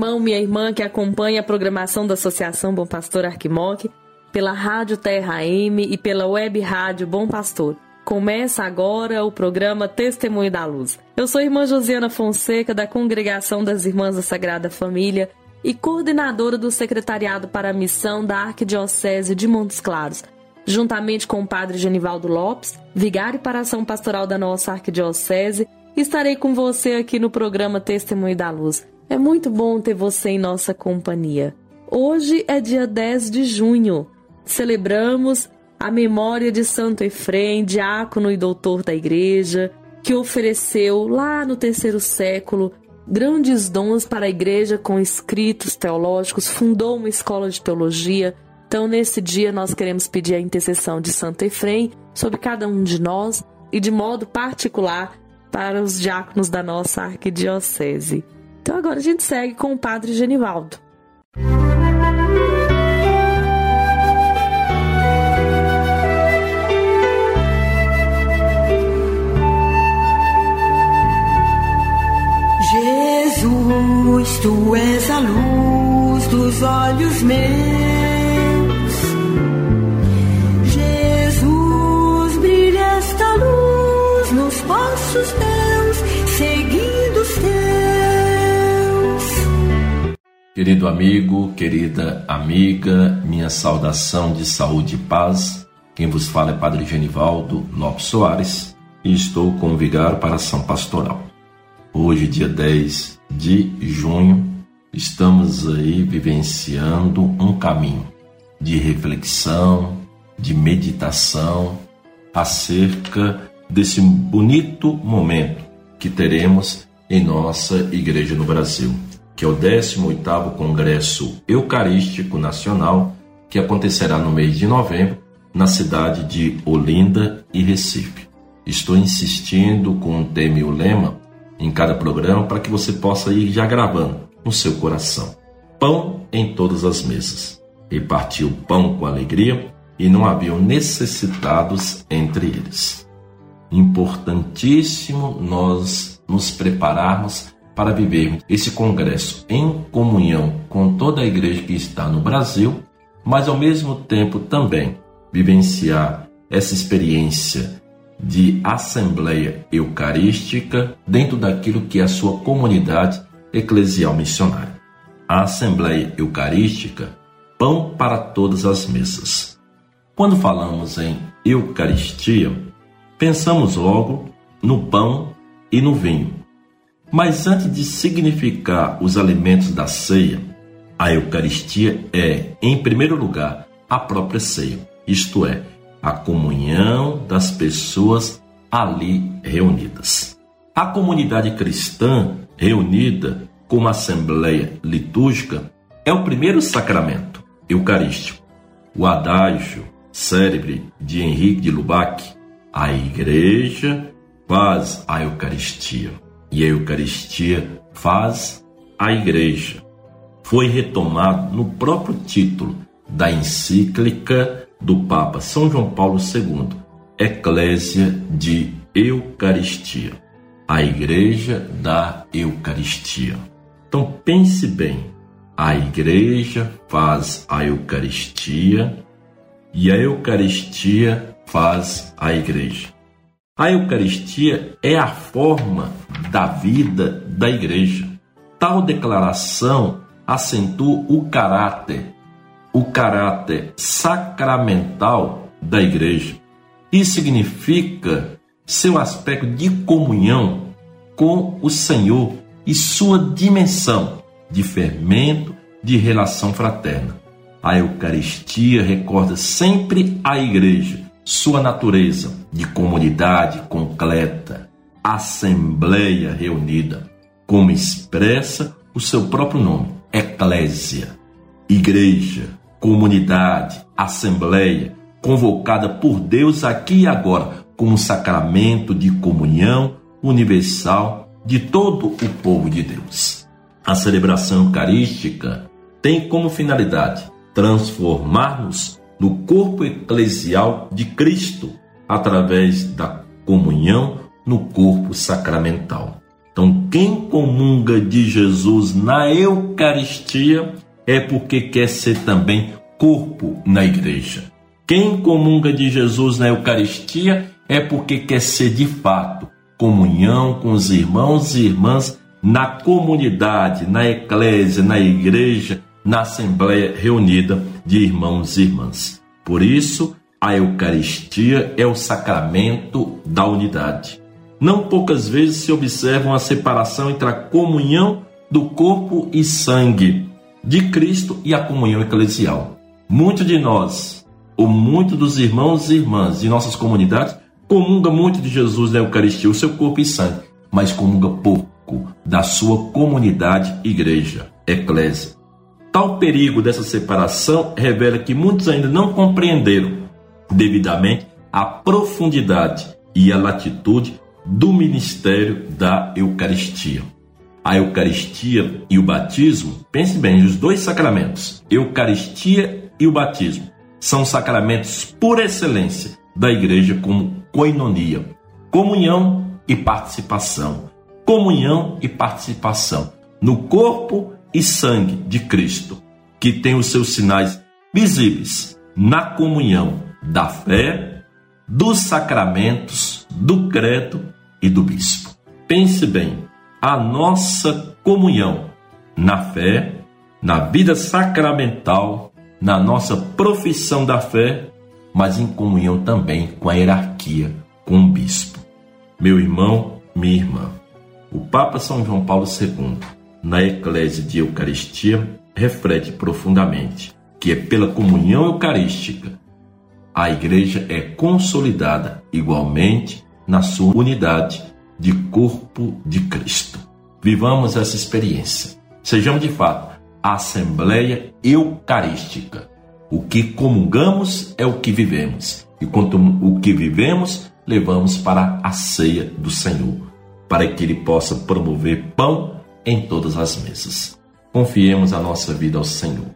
Irmão, minha irmã que acompanha a programação da Associação Bom Pastor Arquimoc, pela Rádio Terra M e pela Web Rádio Bom Pastor. Começa agora o programa Testemunho da Luz. Eu sou a irmã Josiana Fonseca, da Congregação das Irmãs da Sagrada Família e coordenadora do Secretariado para a Missão da Arquidiocese de Montes Claros, juntamente com o Padre Genivaldo Lopes, vigário para ação pastoral da nossa Arquidiocese, estarei com você aqui no programa Testemunho da Luz. É muito bom ter você em nossa companhia. Hoje é dia 10 de junho. Celebramos a memória de Santo Efrem, diácono e doutor da igreja, que ofereceu lá no terceiro século grandes dons para a igreja com escritos teológicos, fundou uma escola de teologia. Então, nesse dia, nós queremos pedir a intercessão de Santo Efrem sobre cada um de nós e, de modo particular, para os diáconos da nossa arquidiocese. Então, agora a gente segue com o Padre Genivaldo. Jesus, tu és a luz dos olhos meus. Querido amigo, querida amiga, minha saudação de saúde e paz. Quem vos fala é Padre Genivaldo Lopes Soares e estou com o vigário para a ação pastoral. Hoje, dia 10 de junho, estamos aí vivenciando um caminho de reflexão, de meditação acerca desse bonito momento que teremos em nossa igreja no Brasil, que é o 18º Congresso Eucarístico Nacional, que acontecerá no mês de novembro na cidade de Olinda e Recife. Estou insistindo com o tema e o lema em cada programa para que você possa ir já gravando no seu coração. Pão em todas as mesas. Repartiu o pão com alegria e não haviam necessitados entre eles. Importantíssimo nós nos prepararmos para vivermos esse congresso em comunhão com toda a igreja que está no Brasil, mas ao mesmo tempo também vivenciar essa experiência de assembleia eucarística dentro daquilo que é a sua comunidade eclesial missionária. A assembleia eucarística, pão para todas as mesas. Quando falamos em Eucaristia, pensamos logo no pão e no vinho. Mas antes de significar os alimentos da ceia, a Eucaristia é, em primeiro lugar, a própria ceia, isto é, a comunhão das pessoas ali reunidas. A comunidade cristã reunida como assembleia litúrgica é o primeiro sacramento eucarístico. O adágio célebre de Henrique de Lubac, a igreja faz a Eucaristia e a Eucaristia faz a igreja. Foi retomado no próprio título da encíclica do Papa São João Paulo II, Eclésia de Eucaristia, a Igreja da Eucaristia. Então pense bem, a Igreja faz a Eucaristia e a Eucaristia faz a Igreja. A Eucaristia é a forma da vida da igreja. Tal declaração acentua o caráter, o caráter sacramental da igreja. Isso significa seu aspecto de comunhão com o Senhor e sua dimensão de fermento de relação fraterna. A Eucaristia recorda sempre a igreja, sua natureza de comunidade completa, assembleia reunida, como expressa o seu próprio nome, eclésia, igreja, comunidade, assembleia, convocada por Deus aqui e agora como sacramento de comunhão universal de todo o povo de Deus. A celebração eucarística tem como finalidade transformar-nos no corpo eclesial de Cristo através da comunhão no corpo sacramental. Então, quem comunga de Jesus na Eucaristia é porque quer ser também corpo na igreja. Quem comunga de Jesus na Eucaristia é porque quer ser de fato comunhão com os irmãos e irmãs na comunidade, na eclésia, na igreja, na assembleia reunida de irmãos e irmãs. Por isso, a Eucaristia é o sacramento da unidade. Não poucas vezes se observa a separação entre a comunhão do corpo e sangue de Cristo e a comunhão eclesial. Muitos de nós, ou muitos dos irmãos e irmãs de nossas comunidades, comunga muito de Jesus na Eucaristia, o seu corpo e sangue, mas comunga pouco da sua comunidade, igreja, eclésia. Tal perigo dessa separação revela que muitos ainda não compreenderam devidamente a profundidade e a latitude do ministério da Eucaristia. A Eucaristia e o batismo, pense bem, os dois sacramentos, Eucaristia e o batismo, são sacramentos por excelência da igreja como coinonia, comunhão e participação. Comunhão e participação no corpo e sangue de Cristo, que tem os seus sinais visíveis na comunhão da fé, dos sacramentos, do credo e do bispo. Pense bem, a nossa comunhão na fé, na vida sacramental, na nossa profissão da fé, mas em comunhão também com a hierarquia, com o bispo. Meu irmão, minha irmã, o Papa São João Paulo II, na Eclésia de Eucaristia, reflete profundamente que é pela comunhão eucarística a igreja é consolidada igualmente na sua unidade de corpo de Cristo. Vivamos essa experiência. Sejamos de fato a Assembleia Eucarística. O que comungamos é o que vivemos, e quanto o que vivemos, levamos para a ceia do Senhor, para que Ele possa promover pão em todas as mesas. Confiemos a nossa vida ao Senhor.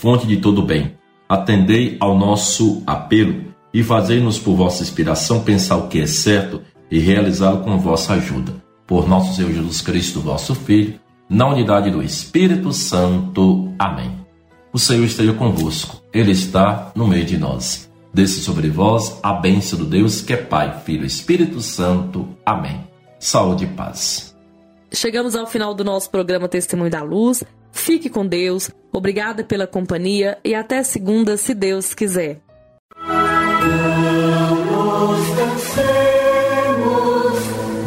Fonte de todo bem, atendei ao nosso apelo e fazei-nos por vossa inspiração pensar o que é certo e realizá-lo com vossa ajuda. Por nosso Senhor Jesus Cristo, vosso Filho, na unidade do Espírito Santo. Amém. O Senhor esteja convosco, Ele está no meio de nós. Desce sobre vós a bênção do Deus que é Pai, Filho e Espírito Santo. Amém. Saúde e paz. Chegamos ao final do nosso programa Testemunho da Luz. Fique com Deus, obrigada pela companhia e até segunda, se Deus quiser. Vamos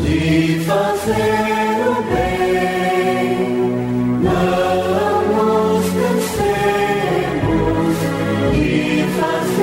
de fazer. fazer